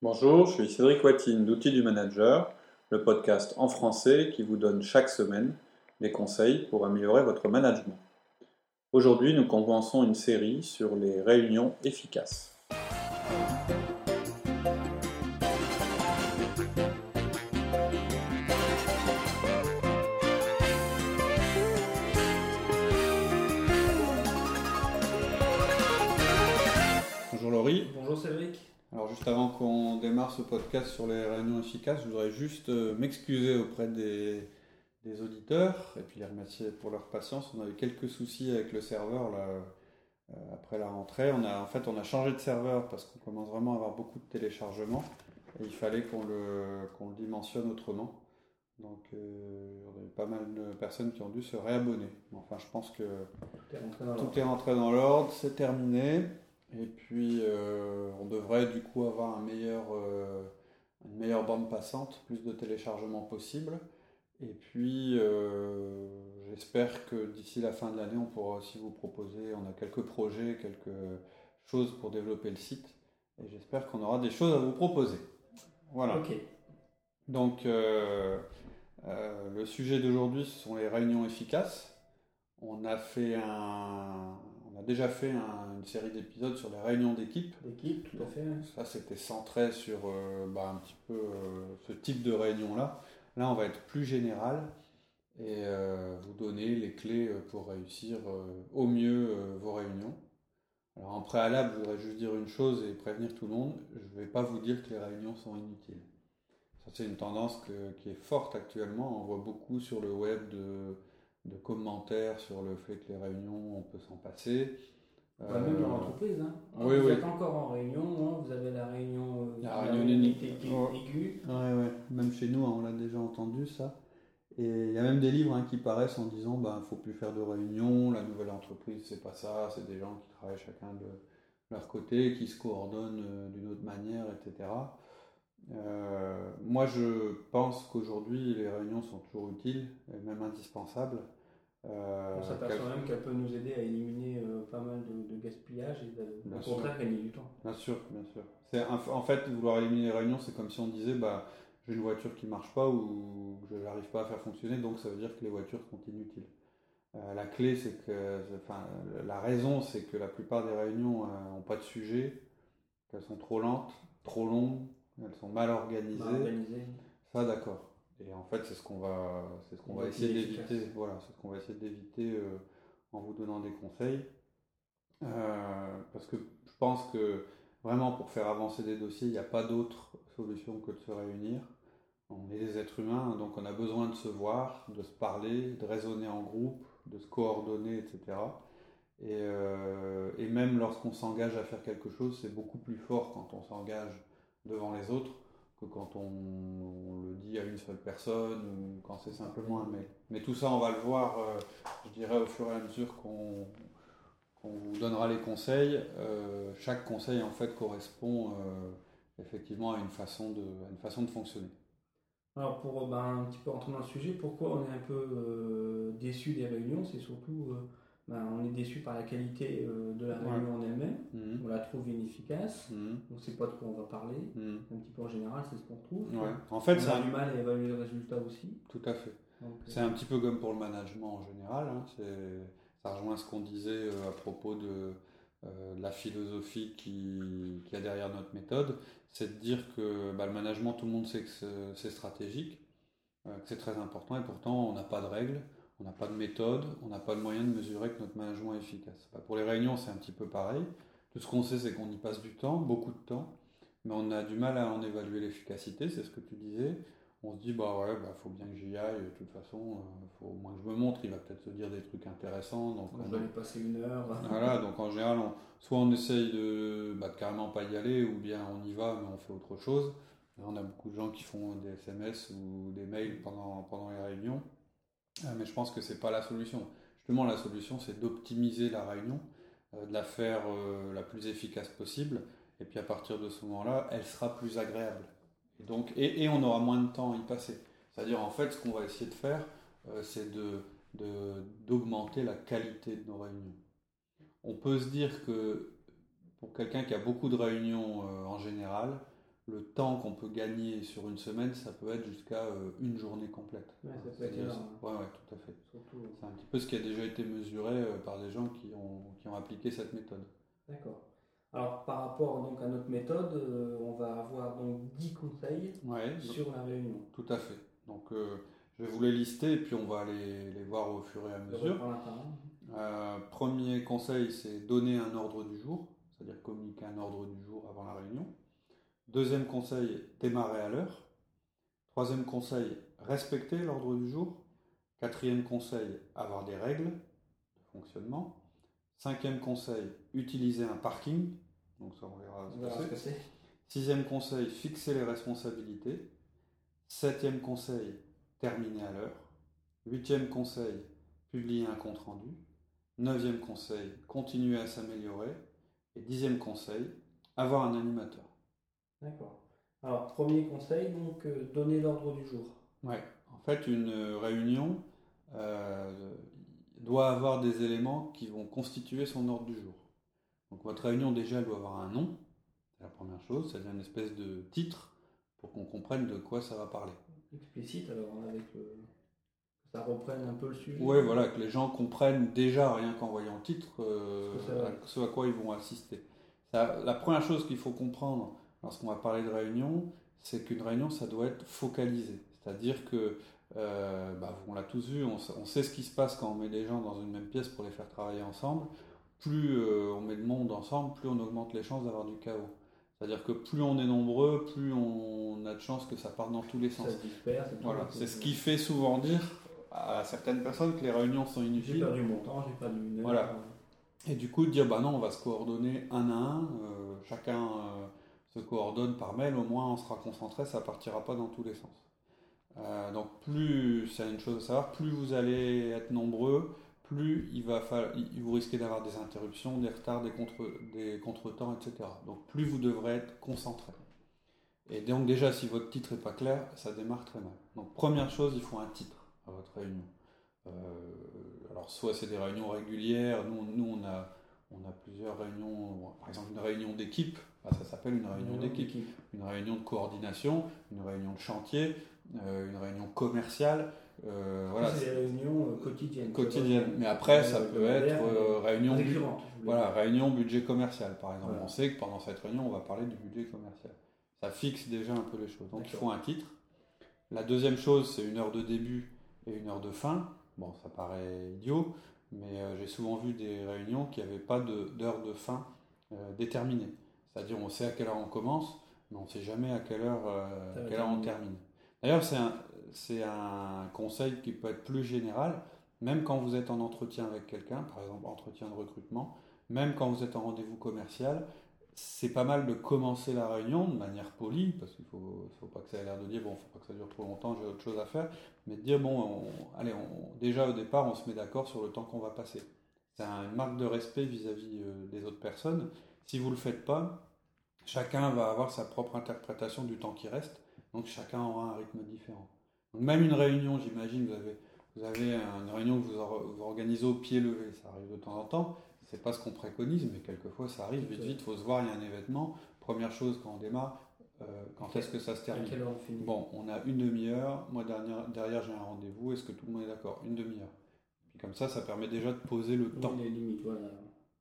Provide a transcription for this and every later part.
Bonjour, je suis Cédric Watine d'Outils du Manager, le podcast en français qui vous donne chaque semaine des conseils pour améliorer votre management. Aujourd'hui, nous commençons une série sur les réunions efficaces. Alors juste avant qu'on démarre ce podcast sur les réunions efficaces, je voudrais juste euh, m'excuser auprès des, des auditeurs et puis les remercier pour leur patience. On a eu quelques soucis avec le serveur là, euh, après la rentrée. On a, en fait, on a changé de serveur parce qu'on commence vraiment à avoir beaucoup de téléchargements et il fallait qu'on le, qu'on le dimensionne autrement. Donc, euh, on a eu pas mal de personnes qui ont dû se réabonner. Enfin, je pense que Tout est rentré dans l'ordre, c'est terminé. Et puis, euh, on devrait du coup avoir un meilleur, euh, une meilleure bande passante, plus de téléchargements possible. Et puis, euh, j'espère que d'ici la fin de l'année, on pourra aussi vous proposer, on a quelques projets, quelques choses pour développer le site. Et j'espère qu'on aura des choses à vous proposer. Voilà. Ok. Donc, le sujet d'aujourd'hui, ce sont les réunions efficaces. On a fait un, déjà fait un- une série d'épisodes sur les réunions d'équipe. Tout à fait. Ça, c'était centré sur euh, bah, un petit peu euh, ce type de réunion-là. Là, on va être plus général et euh, vous donner les clés pour réussir au mieux vos réunions. Alors, en préalable, je voudrais juste dire une chose et prévenir tout le monde. Je ne vais pas vous dire que les réunions sont inutiles. Ça, c'est une tendance que- qui est forte actuellement. On voit beaucoup sur le web de, de commentaires sur le fait que les réunions, on peut s'en passer. Bah, même dans Euh, l'entreprise. Hein. oui, vous oui. êtes encore en réunion, hein, vous avez la réunion, euh, La la réunion unique. aiguë- Ouais. aiguë. Ouais, ouais. Même chez nous, hein, on l'a déjà entendu ça. Et il y a même des livres hein, qui paraissent en disant ben faut plus faire de réunions, la nouvelle entreprise c'est pas ça, c'est des gens qui travaillent chacun de leur côté, qui se coordonnent euh, d'une autre manière, etc. Euh, moi je pense qu'aujourd'hui les réunions sont toujours utiles et même indispensables. Euh, On s'aperçoit même qu'elle peut nous aider à éliminer euh, pas mal de, de gaspillage et au contraire gagner du temps. Bien sûr, bien sûr. C'est en fait vouloir éliminer les réunions, c'est comme si on disait bah j'ai une voiture qui marche pas ou je n'arrive pas à faire fonctionner, donc ça veut dire que les voitures sont inutiles. Euh, la clé, c'est que, enfin, la raison, c'est que la plupart des réunions n'ont pas de sujet, qu'elles sont trop lentes, trop longues, elles sont mal organisées. Mal organisé. Ça, d'accord. Et en fait, c'est ce qu'on va, c'est ce qu'on va essayer d'éviter. Voilà, c'est ce qu'on va essayer d'éviter euh, en vous donnant des conseils. Euh, parce que je pense que vraiment pour faire avancer des dossiers, il n'y a pas d'autre solution que de se réunir. On est des êtres humains, donc on a besoin de se voir, de se parler, de raisonner en groupe, de se coordonner, etc. Et, euh, et même lorsqu'on s'engage à faire quelque chose, c'est beaucoup plus fort quand on s'engage devant les autres que quand on, le dit à une seule personne ou quand c'est simplement un mail. Mais tout ça, on va le voir, euh, je dirais, au fur et à mesure qu'on qu'on vous donnera les conseils. Euh, chaque conseil, en fait, correspond euh, effectivement à une façon de, à une façon de fonctionner. Alors pour ben, un petit peu rentrer dans le sujet, pourquoi on est un peu déçu des réunions? C'est surtout, ben, on est déçu par la qualité euh, de la réunion en elle-même. Mhm. On la trouve inefficace. Mhm. On ne sait pas de quoi on va parler. Mhm. Un petit peu en général, c'est ce qu'on trouve. Ouais. En fait, on a un- du mal à évaluer le résultat aussi. tout à fait. Donc, C'est un petit peu comme pour le management en général. hein. Ça rejoint ce qu'on disait euh, à propos de, euh, la philosophie qui, qui y a derrière notre méthode. C'est de dire que bah, le management, tout le monde sait que c'est- c'est stratégique, euh, que c'est très important, et pourtant on n'a pas de règles, on n'a pas de méthode, on n'a pas de moyen de mesurer que notre management est efficace. Bah, pour les réunions, c'est un petit peu pareil. Tout ce qu'on sait, c'est qu'on y passe du temps, beaucoup de temps, mais on a du mal à en évaluer l'efficacité, c'est ce que tu disais on se dit bah ouais bah faut bien que j'y aille de toute façon euh, faut au moins que je me montre il va peut-être se dire des trucs intéressants donc on va aller passer une heure. voilà donc en général on- soit on essaye de, bah, de carrément pas y aller ou bien on y va mais on fait autre chose Là, on a beaucoup de gens qui font des SMS ou des mails pendant, pendant les réunions mais je pense que c'est pas la solution justement la solution c'est d'optimiser la réunion euh, de la faire euh, la plus efficace possible et puis à partir de ce moment là elle sera plus agréable et, donc, et, on aura moins de temps à y passer. C'est-à-dire, en fait, ce qu'on va essayer de faire, euh, c'est de, d'augmenter la qualité de nos réunions. On peut se dire que pour quelqu'un qui a beaucoup de réunions en général, le temps qu'on peut gagner sur une semaine, ça peut être jusqu'à euh, une journée complète. Ouais, ça peut être C'est-à-dire- énorme. ouais, ouais, tout à fait. Surtout. C'est un petit peu ce qui a déjà été mesuré euh, par des gens qui ont, qui ont appliqué cette méthode. D'accord. Alors par rapport donc à notre méthode, euh, on va avoir donc 10 conseils Ouais, sur la réunion. tout à fait. Donc euh, je vais vous les lister et puis on va les, les voir au fur et à mesure. Euh, premier conseil, c'est donner un ordre du jour, c'est-à-dire communiquer un ordre du jour avant la réunion. Deuxième conseil, démarrer à l'heure. Troisième conseil, respecter l'ordre du jour. Quatrième conseil, avoir des règles de fonctionnement. Cinquième conseil, utiliser un parking. Donc ça, on verra ce que c'est. Sixième conseil, fixer les responsabilités. Septième conseil, terminer à l'heure. Huitième conseil, publier un compte rendu. Neuvième conseil, continuer à s'améliorer. Et dixième conseil, avoir un animateur. D'accord. Alors premier conseil, donc euh, donner l'ordre du jour. Ouais. En fait, une réunion euh, doit avoir des éléments qui vont constituer son ordre du jour. Donc votre réunion déjà elle doit avoir un nom, c'est la première chose, c'est une espèce de titre pour qu'on comprenne de quoi ça va parler. Explicite alors avec le... ça reprenne un peu le sujet. Ouais, voilà, que les gens comprennent déjà, rien qu'en voyant le titre, euh, Ce à- ce à quoi ils vont assister. Ça, la première chose qu'il faut comprendre lorsqu'on va parler de réunion, c'est qu'une réunion, ça doit être focalisé. C'est-à-dire que, euh, bah, on l'a tous vu, on, sait- on sait ce qui se passe quand on met des gens dans une même pièce pour les faire travailler ensemble. Plus euh, on met de monde ensemble, plus on augmente les chances d'avoir du chaos. C'est-à-dire que plus on est nombreux, plus on a de chances que ça parte dans tous les sens. Ça se tout. Voilà, c'est ce qui fait souvent dire à certaines personnes que les réunions sont J'ai inutiles. perdu mon temps, j'ai perdu une heure. Voilà. Et du coup, de dire, bah non, on va se coordonner un à un, euh, chacun se coordonne par mail, au moins on sera concentré, ça partira pas dans tous les sens. Euh, donc plus, c'est une chose à savoir, plus vous allez être nombreux, plus il va vous risquez d'avoir des interruptions, des retards, des, contre, des contretemps, etc. Donc plus vous devrez être concentré. Et donc déjà, si votre titre n'est pas clair, ça démarre très mal. Donc première chose, il faut un titre à votre réunion. Euh, alors soit c'est des réunions régulières, nous, nous on, a, on a plusieurs réunions, par exemple une réunion d'équipe, ça s'appelle une réunion d'équipe, une réunion de coordination, une réunion de chantier, euh, une réunion commerciale, euh, voilà, c'est des réunions euh, quotidiennes. quotidienne. Mais après, ça peut être euh, réunion, voilà, réunion budget commercial, par exemple. Voilà. On sait que pendant cette réunion, on va parler du budget commercial. Ça fixe déjà un peu les choses. Donc il faut un titre. La deuxième chose, c'est une heure de début et une heure de fin. Bon, ça paraît idiot, mais euh, j'ai souvent vu des réunions qui n'avaient pas d'heure de, fin euh, déterminée. C'est-à-dire, on sait à quelle heure on commence, mais on ne sait jamais à quelle heure, euh, Ça va à quelle heure on termine. D'ailleurs, c'est un, c'est un conseil qui peut être plus général, même quand vous êtes en entretien avec quelqu'un, par exemple entretien de recrutement, même quand vous êtes en rendez-vous commercial, c'est pas mal de commencer la réunion de manière polie, parce qu'il faut, faut pas que ça ait l'air de dire, bon, faut pas que ça dure trop longtemps, j'ai autre chose à faire, mais de dire, bon, on- allez, on- déjà au départ, on se met d'accord sur le temps qu'on va passer. C'est une marque de respect vis-à-vis euh, des autres personnes. Si vous ne le faites pas, chacun va avoir sa propre interprétation du temps qui reste, donc chacun aura un rythme différent. Donc même une réunion, j'imagine, vous avez, vous avez une réunion que vous, vous organisez au pied levé, ça arrive de temps en temps, c'est pas ce qu'on préconise, mais quelquefois ça arrive, vite vite, il faut se voir, il y a un événement, première chose quand on démarre, euh, quand est-ce que ça se À termine quelle heure on finit? Bon, on a une demi-heure, moi derrière, derrière j'ai un rendez-vous, est-ce que tout le monde est d'accord? Une demi-heure. Puis comme ça, ça permet déjà de poser le Oui, temps. les limites, voilà.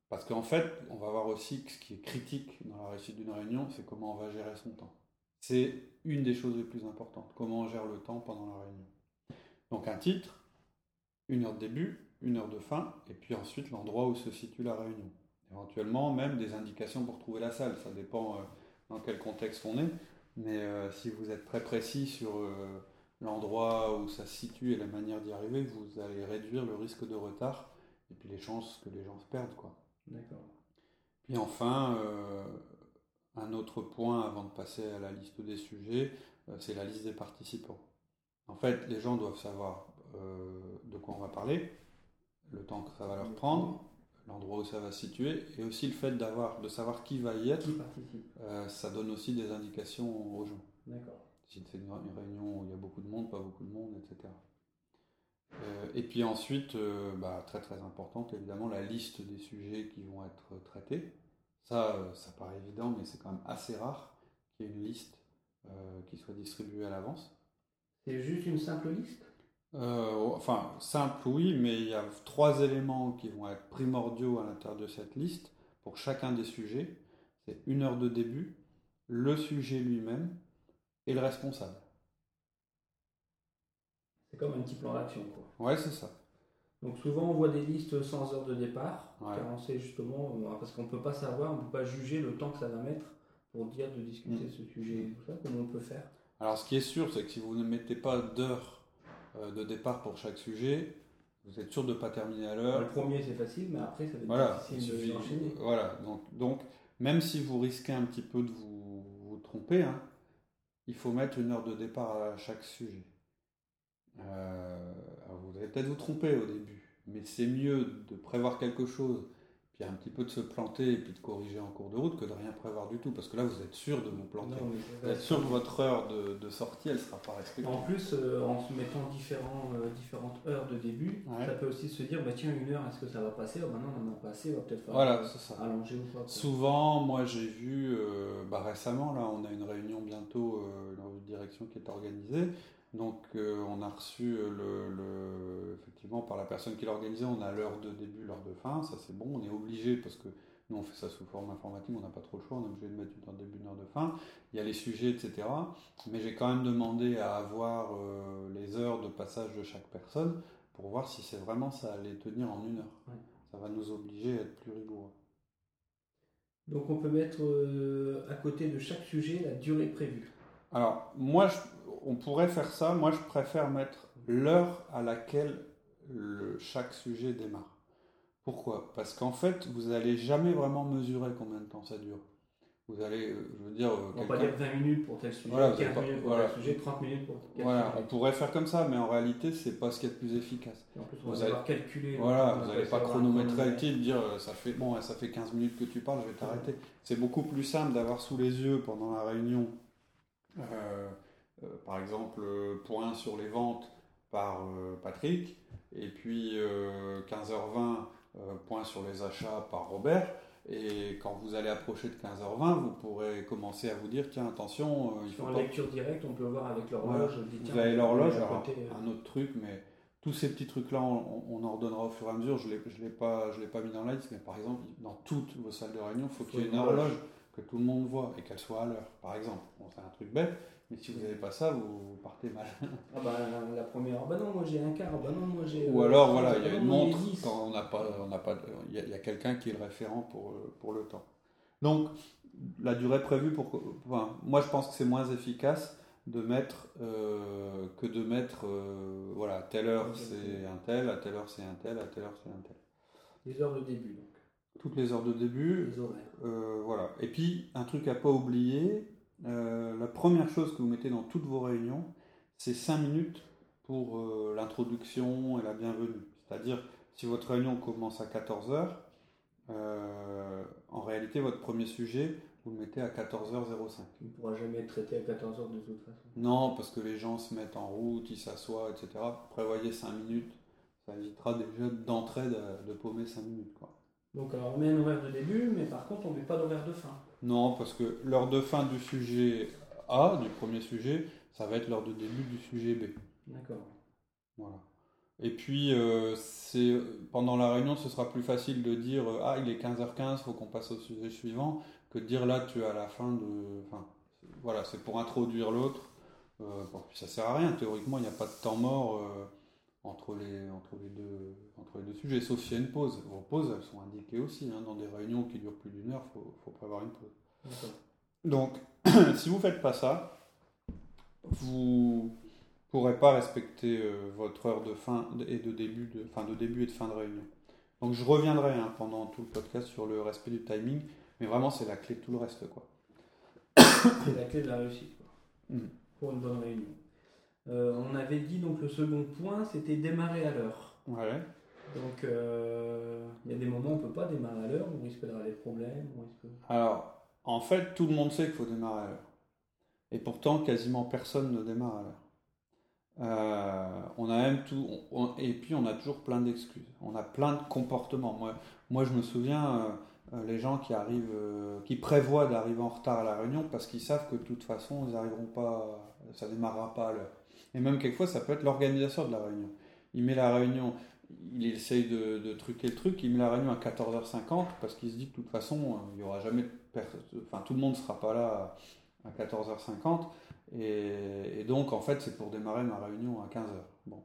Parce qu'en fait, on va voir aussi que ce qui est critique dans la réussite d'une réunion, c'est comment on va gérer son temps. C'est une des choses les plus importantes, comment on gère le temps pendant la réunion. Donc un titre, une heure de début, une heure de fin, et puis ensuite l'endroit où se situe la réunion. Éventuellement même des indications pour trouver la salle, ça dépend euh, dans quel contexte on est, mais euh, si vous êtes très précis sur euh, l'endroit où ça se situe et la manière d'y arriver, vous allez réduire le risque de retard et puis les chances que les gens se perdent. quoi. D'accord. Puis enfin, euh, un autre point avant de passer à la liste des sujets, euh, c'est la liste des participants. En fait, les gens doivent savoir euh, de quoi on va parler, le temps que ça va leur prendre, l'endroit où ça va se situer, et aussi le fait d'avoir, de savoir qui va y être, euh, ça donne aussi des indications aux gens. D'accord. Si c'est une réunion où il y a beaucoup de monde, pas beaucoup de monde, etc. Euh, et puis ensuite, euh, bah, très très importante évidemment, la liste des sujets qui vont être traités. Ça, ça paraît évident, mais c'est quand même assez rare qu'il y ait une liste qui soit distribué à l'avance. C'est juste une simple liste? Euh, enfin, simple, oui, mais il y a trois éléments qui vont être primordiaux à l'intérieur de cette liste pour chacun des sujets. C'est une heure de début, le sujet lui-même et le responsable. C'est comme un petit plan d'action, quoi. Ouais, c'est ça. Donc souvent on voit des listes sans heure de départ, Ouais. car on sait justement, euh, parce qu'on ne peut pas savoir, on ne peut pas juger le temps que ça va mettre pour dire de discuter Mm. ce sujet tout ça, comment on peut faire. Alors, ce qui est sûr, c'est que si vous ne mettez pas d'heure de départ pour chaque sujet, vous êtes sûr de ne pas terminer à l'heure. Le premier c'est facile, mais après ça va être Voilà, difficile de voilà. Donc, donc, même si vous risquez un petit peu de vous, vous tromper, hein, il faut mettre une heure de départ à chaque sujet. Euh, alors vous allez peut-être vous tromper au début, mais c'est mieux de prévoir quelque chose, puis un petit peu de se planter et puis de corriger en cours de route que de rien prévoir du tout, parce que là vous êtes sûr de vous planter. Non, Vous êtes sûr que votre heure de, de sortie, elle ne sera pas respectée. En plus, euh, en se mettant différents, euh, différentes heures de début, Ouais. ça peut aussi se dire, bah tiens, une heure, est-ce que ça va passer? Oh, bah non, on n'en a pas assez, on va peut-être Voilà, allonger ou pas. quoi. Souvent, moi j'ai vu, euh, bah, récemment, là on a une réunion bientôt, euh, une direction qui est organisée. Donc euh, on a reçu euh, le, le- effectivement par la personne qui l'a organisé, on a l'heure de début, l'heure de fin, ça c'est bon, on est obligé parce que nous on fait ça sous forme informatique, on n'a pas trop le choix, on est obligé de mettre une heure de début, une heure de fin. Il y a les sujets, etc. Mais j'ai quand même demandé à avoir euh, les heures de passage de chaque personne pour voir si c'est vraiment ça allait tenir en une heure. Ouais. Ça va nous obliger à être plus rigoureux. Donc on peut mettre euh, à côté de chaque sujet la durée prévue. Alors, moi, je- on pourrait faire ça. Moi, je préfère mettre l'heure à laquelle le- chaque sujet démarre. Pourquoi? Parce qu'en fait, vous n'allez jamais vraiment mesurer combien de temps ça dure. Vous allez, euh, je veux dire, euh, On va dire 20 minutes pour tel sujet, Voilà, vous 15 avez pas- minutes pour voilà. tel sujet, 30 minutes pour tel Voilà, on pourrait faire comme ça, mais en réalité, c'est pas ce qui est le plus efficace. Et en plus, on vous va allez- devoir calculer. Voilà, vous n'allez pas chronométrer le type, dire euh, ça fait bon, ça fait 15 minutes que tu parles, je vais t'arrêter. C'est beaucoup plus simple d'avoir sous les yeux pendant la réunion, euh, par exemple, euh, point sur les ventes par euh, Patrick, et puis euh, 15h20, euh, point sur les achats par Robert. Et quand vous allez approcher de 15h20, vous pourrez commencer à vous dire tiens, attention, euh, il faut En pas lecture directe, on peut voir avec l'horloge. dit, vous avez l'horloge, euh, un autre truc, mais tous ces petits trucs-là, on, on en redonnera au fur et à mesure. Je ne l'ai pas, je l'ai pas mis dans la liste, mais par exemple, dans toutes vos salles de réunion, il faut qu'il y ait une horloge que tout le monde voit et qu'elle soit à l'heure, par exemple. Bon, c'est un truc bête, mais si vous n'avez pas ça, vous partez mal. Ah bah la première, bah non, moi j'ai un quart, bah non, moi j'ai. Ou euh, alors, ah, voilà, il y a une montre 10. quand on n'a pas, on n'a pas, il y a, quelqu'un qui est le référent pour, euh, pour le temps. Donc, la durée prévue, pour, enfin, moi je pense que c'est moins efficace de mettre euh, que de mettre, euh, voilà, à telle heure c'est un tel, à telle heure c'est un tel, à telle heure c'est un tel. Les heures de début, donc. Toutes les heures de début, Les horaires. euh, voilà. Et puis, un truc à pas oublier, euh, la première chose que vous mettez dans toutes vos réunions, c'est 5 minutes pour euh, l'introduction et la bienvenue. C'est-à-dire, si votre réunion commence à 14h, en réalité, votre premier sujet, vous le mettez à 14h05. Qui ne pourra jamais être traité à 14h de toute façon. Non, parce que les gens se mettent en route, ils s'assoient, etc. Prévoyez 5 minutes, ça évitera déjà d'entrée de, de paumer 5 minutes. Quoi. Donc alors on met un horaire de début, mais par contre on met pas d'horaire de fin. Non, parce que l'heure de fin du sujet A, du premier sujet, ça va être l'heure de début du sujet B. D'accord. Voilà. Et puis, euh, c'est pendant la réunion, ce sera plus facile de dire euh, Ah, il est 15h15, faut qu'on passe au sujet suivant, que de dire là, tu es à la fin de. Enfin, voilà, c'est pour introduire l'autre. Euh, bon, puis ça sert à rien, théoriquement, il n'y a pas de temps mort euh, entre, les, entre, les deux, entre les deux sujets, sauf s'il y a une pause. Vos pauses, elles sont indiquées aussi. hein, dans des réunions qui durent plus d'une heure, il faut, faut prévoir une pause. Donc, si vous faites pas ça, vous pourrez pas respecter euh, votre heure de fin et de début de, fin de début et de fin de réunion. Donc, je reviendrai hein, pendant tout le podcast sur le respect du timing, mais vraiment c'est la clé de tout le reste, quoi. C'est la clé de la réussite quoi. Mhm. pour une bonne réunion. Euh, on avait dit donc le second point, c'était démarrer à l'heure. Ouais. Donc euh, il y a des moments où on peut pas démarrer à l'heure, on risque d'avoir des problèmes. On risque... Alors, en fait, tout le monde sait qu'il faut démarrer à l'heure. Et pourtant, quasiment personne ne démarre à l'heure. Euh, on a même tout, on- et puis on a toujours plein d'excuses. On a plein de comportements. Moi, moi je me souviens, euh, les gens qui arrivent, qui prévoient d'arriver en retard à la réunion parce qu'ils savent que de toute façon, ils n'arriveront pas, ça démarrera pas à l'heure. Et même quelquefois, ça peut être l'organisateur de la réunion. Il met la réunion, il essaye de, truquer le truc, il met la réunion à 14h50 parce qu'il se dit que de toute façon, euh, il y aura jamais, enfin tout le monde ne sera pas là à 14h50 et, donc en fait c'est pour démarrer ma réunion à 15h. Bon.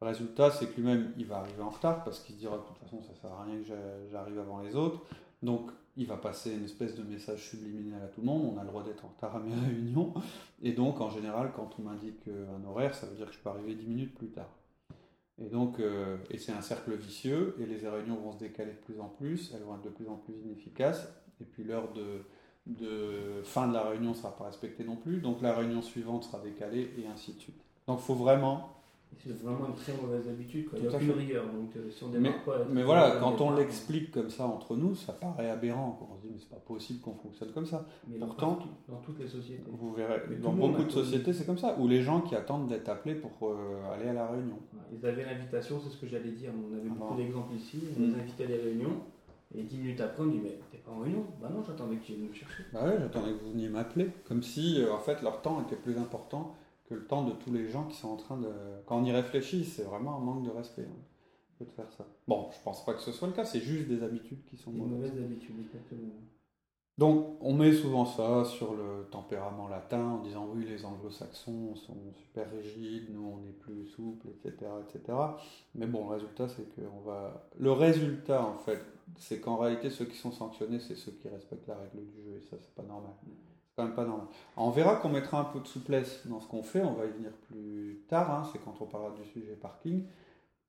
Résultat, c'est que lui-même, il va arriver en retard parce qu'il se dira de toute façon, ça sert à rien que j'arrive avant les autres. Donc, il va passer une espèce de message subliminal à tout le monde. On a le droit d'être en retard à mes réunions. Et donc, en général, quand on m'indique un horaire, ça veut dire que je peux arriver 10 minutes plus tard. Et donc, euh, c'est un cercle vicieux, et les réunions vont se décaler de plus en plus, elles vont être de plus en plus inefficaces, et puis l'heure de, de fin de la réunion ne sera pas respectée non plus, donc la réunion suivante sera décalée, et ainsi de suite. Donc, il faut vraiment c'est vraiment une très mauvaise habitude. Il n'y a plus rigueur. Donc, euh, si on mais, pas, mais voilà, quand on l'explique comme ça entre nous, ça paraît aberrant. On se dit, mais c'est pas possible qu'on fonctionne comme ça. Mais Pourtant, dans, toutes les sociétés. Vous verrez, dans beaucoup de sociétés, c'est comme ça. Ou les gens qui attendent d'être appelés pour euh, aller à la réunion. Ils avaient l'invitation, c'est ce que j'allais dire. On avait beaucoup d'exemples ici. On les mm. invitait à des réunions. Et dix minutes après, on dit Mais t'es pas en réunion? Bah non, j'attendais que tu viennes me chercher. Bah ouais, j'attendais que vous veniez m'appeler. Comme si, euh, en fait, leur temps était plus important que le temps de tous les gens qui sont en train de. Quand on y réfléchit, c'est vraiment un manque de respect hein, de faire ça. Bon, je pense pas que ce soit le cas, c'est juste des habitudes qui sont mauvaises. mauvaises habitudes, exactement. Donc, on met souvent ça sur le tempérament latin en disant oui, les anglo-saxons sont super rigides, nous on est plus souple, etc., etc. Mais bon, le résultat, c'est que on va. Le résultat, en fait, c'est qu'en réalité, ceux qui sont sanctionnés, c'est ceux qui respectent la règle du jeu, et ça, c'est pas normal quand même pas normal. On verra qu'on mettra un peu de souplesse dans ce qu'on fait, on va y venir plus tard, hein, c'est quand on parlera du sujet parking.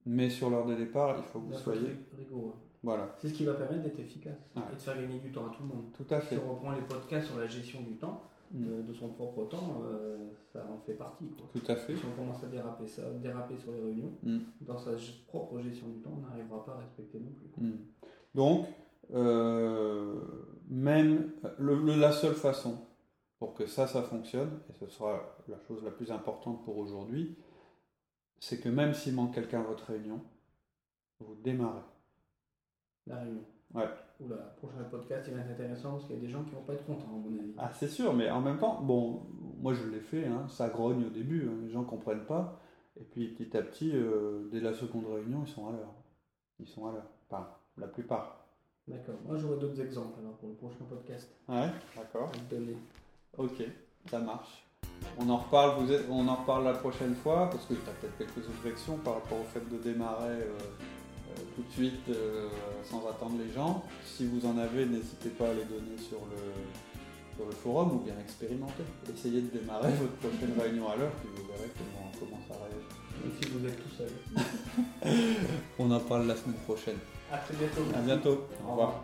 Mais sur l'heure de départ, il faut que vous soyez. Rigoureux. Voilà. C'est ce qui va permettre d'être efficace et de faire gagner du temps à tout le monde. Tout à fait. Si on reprend les podcasts sur la gestion du temps, mm. de, son propre temps, euh, ça en fait partie. Tout à fait. Si on commence à déraper, ça, déraper sur les réunions, mm. dans sa propre gestion du temps, on n'arrivera pas à respecter non plus. Mm. Donc, euh, même le, la seule façon pour que ça, ça fonctionne, et ce sera la chose la plus importante pour aujourd'hui, c'est que même s'il manque quelqu'un à votre réunion, vous démarrez. La réunion. Ouais. Oula, le prochain podcast, il va être intéressant parce qu'il y a des gens qui vont pas être contents, à mon avis. Ah, c'est sûr, mais en même temps, bon, moi je l'ai fait, hein, ça grogne au début, hein, les gens comprennent pas, et puis petit à petit, euh, dès la seconde réunion, ils sont à l'heure. Ils sont à l'heure. Enfin, la plupart. D'accord. Moi j'aurais d'autres exemples alors pour le prochain podcast. Ouais, d'accord. Ok, ça marche. On en reparle, vous êtes, on en reparle la prochaine fois parce que tu as peut-être quelques objections par rapport au fait de démarrer euh, euh, tout de suite euh, sans attendre les gens. Si vous en avez, n'hésitez pas à les donner sur le, sur le forum ou bien expérimenter. Essayez de démarrer votre prochaine réunion à l'heure puis vous verrez comment, comment ça réagit. Même si vous êtes tout seul. on en parle la semaine prochaine. À très bientôt. À bientôt. Au revoir.